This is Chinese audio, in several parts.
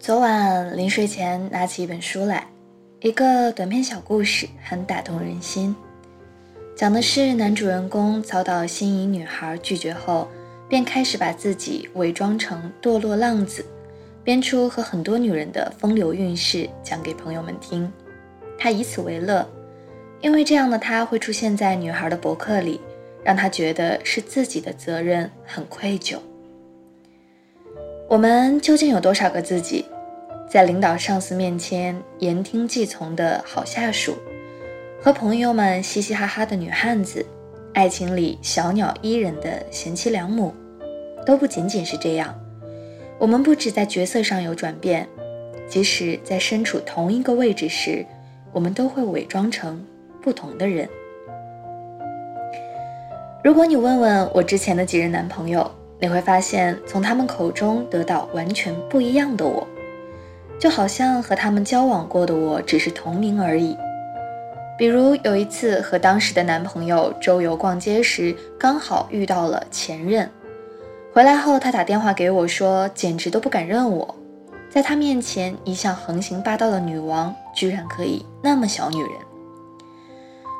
昨晚临睡前拿起一本书来，一个短篇小故事，很打动人心。讲的是男主人公遭到心仪女孩拒绝后，便开始把自己伪装成堕落浪子，编出和很多女人的风流韵事讲给朋友们听。他以此为乐，因为这样的他会出现在女孩的博客里，让他觉得是自己的责任，很愧疚。我们究竟有多少个自己，在领导上司面前言听计从的好下属，和朋友们嘻嘻哈哈的女汉子，爱情里小鸟依人的贤妻良母，都不仅仅是这样。我们不止在角色上有转变，即使在身处同一个位置时，我们都会伪装成不同的人。如果你问问我之前的几任男朋友，你会发现，从他们口中得到完全不一样的我，就好像和他们交往过的我只是同名而已。比如有一次和当时的男朋友周游逛街时，刚好遇到了前任。回来后，他打电话给我说，简直都不敢认我，在他面前，一向横行霸道的女王居然可以那么小女人。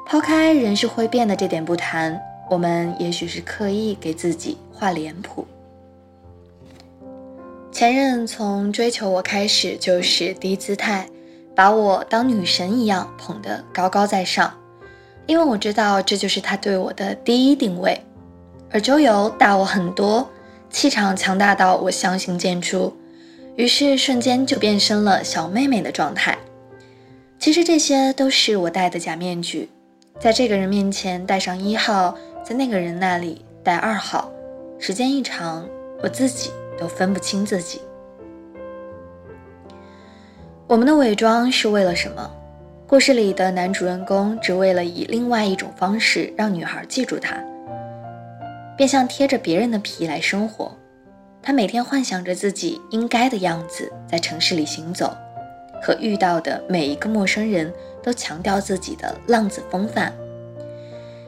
抛开人是会变的这点不谈。我们也许是刻意给自己画脸谱。前任从追求我开始就是低姿态，把我当女神一样捧得高高在上，因为我知道这就是他对我的第一定位。而周游大我很多，气场强大到我相形见绌，于是瞬间就变身了小妹妹的状态。其实这些都是我戴的假面具，在这个人面前戴上一号。在那个人那里戴二号，时间一长，我自己都分不清自己。我们的伪装是为了什么？故事里的男主人公只为了以另外一种方式让女孩记住他，便像贴着别人的皮来生活。他每天幻想着自己应该的样子，在城市里行走，和遇到的每一个陌生人都强调自己的浪子风范。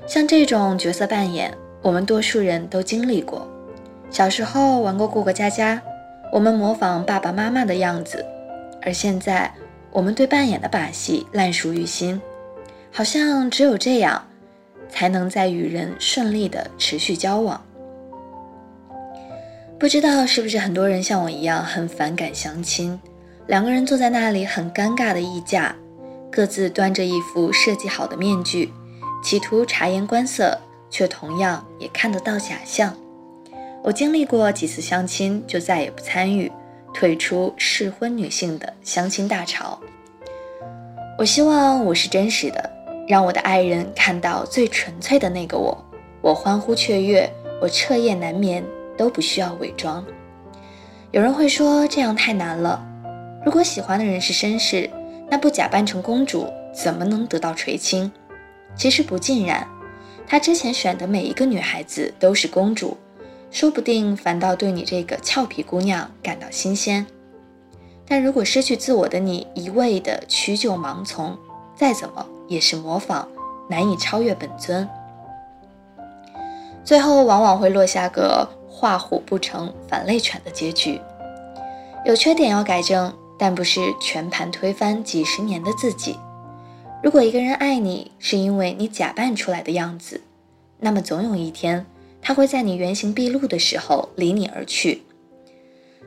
像这种角色扮演，我们多数人都经历过。小时候玩过过过家家，我们模仿爸爸妈妈的样子，而现在我们对扮演的把戏烂熟于心，好像只有这样，才能在与人顺利的持续交往。不知道是不是很多人像我一样很反感相亲，两个人坐在那里很尴尬的议价，各自端着一副设计好的面具。企图察言观色，却同样也看得到假象。我经历过几次相亲，就再也不参与，退出适婚女性的相亲大潮。我希望我是真实的，让我的爱人看到最纯粹的那个我。我欢呼雀跃，我彻夜难眠，都不需要伪装。有人会说这样太难了。如果喜欢的人是绅士，那不假扮成公主，怎么能得到垂青？其实不尽然，他之前选的每一个女孩子都是公主，说不定反倒对你这个俏皮姑娘感到新鲜。但如果失去自我的你一味的屈就盲从，再怎么也是模仿，难以超越本尊，最后往往会落下个画虎不成反类犬的结局。有缺点要改正，但不是全盘推翻几十年的自己。如果一个人爱你是因为你假扮出来的样子，那么总有一天他会在你原形毕露的时候离你而去。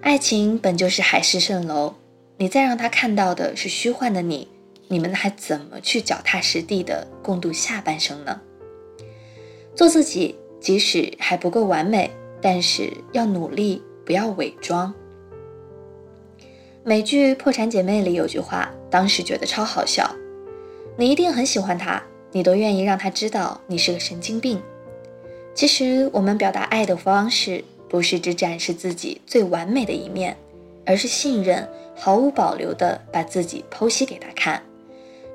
爱情本就是海市蜃楼，你再让他看到的是虚幻的你，你们还怎么去脚踏实地的共度下半生呢？做自己，即使还不够完美，但是要努力，不要伪装。美剧《破产姐妹》里有句话，当时觉得超好笑。你一定很喜欢他，你都愿意让他知道你是个神经病。其实，我们表达爱的方式不是只展示自己最完美的一面，而是信任，毫无保留地把自己剖析给他看。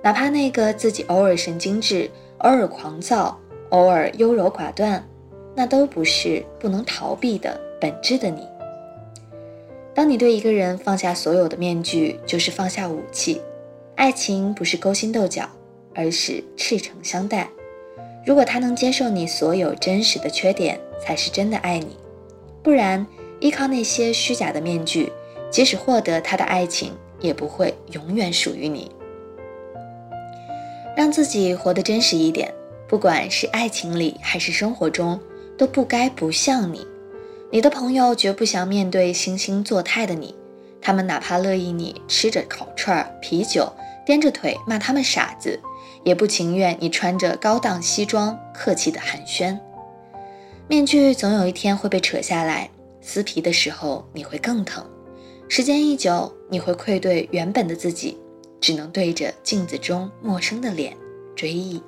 哪怕那个自己偶尔神经质、偶尔狂躁、偶尔优柔寡断，那都不是不能逃避的本质的你。当你对一个人放下所有的面具，就是放下武器。爱情不是勾心斗角，而是赤诚相待。如果他能接受你所有真实的缺点，才是真的爱你。不然，依靠那些虚假的面具，即使获得他的爱情，也不会永远属于你。让自己活得真实一点，不管是爱情里还是生活中，都不该不像你。你的朋友绝不想面对惺惺作态的你，他们哪怕乐意你吃着烤串、啤酒，掂着腿骂他们傻子，也不情愿你穿着高档西装客气的寒暄。面具总有一天会被扯下来，撕皮的时候你会更疼。时间一久，你会愧对原本的自己，只能对着镜子中陌生的脸追忆。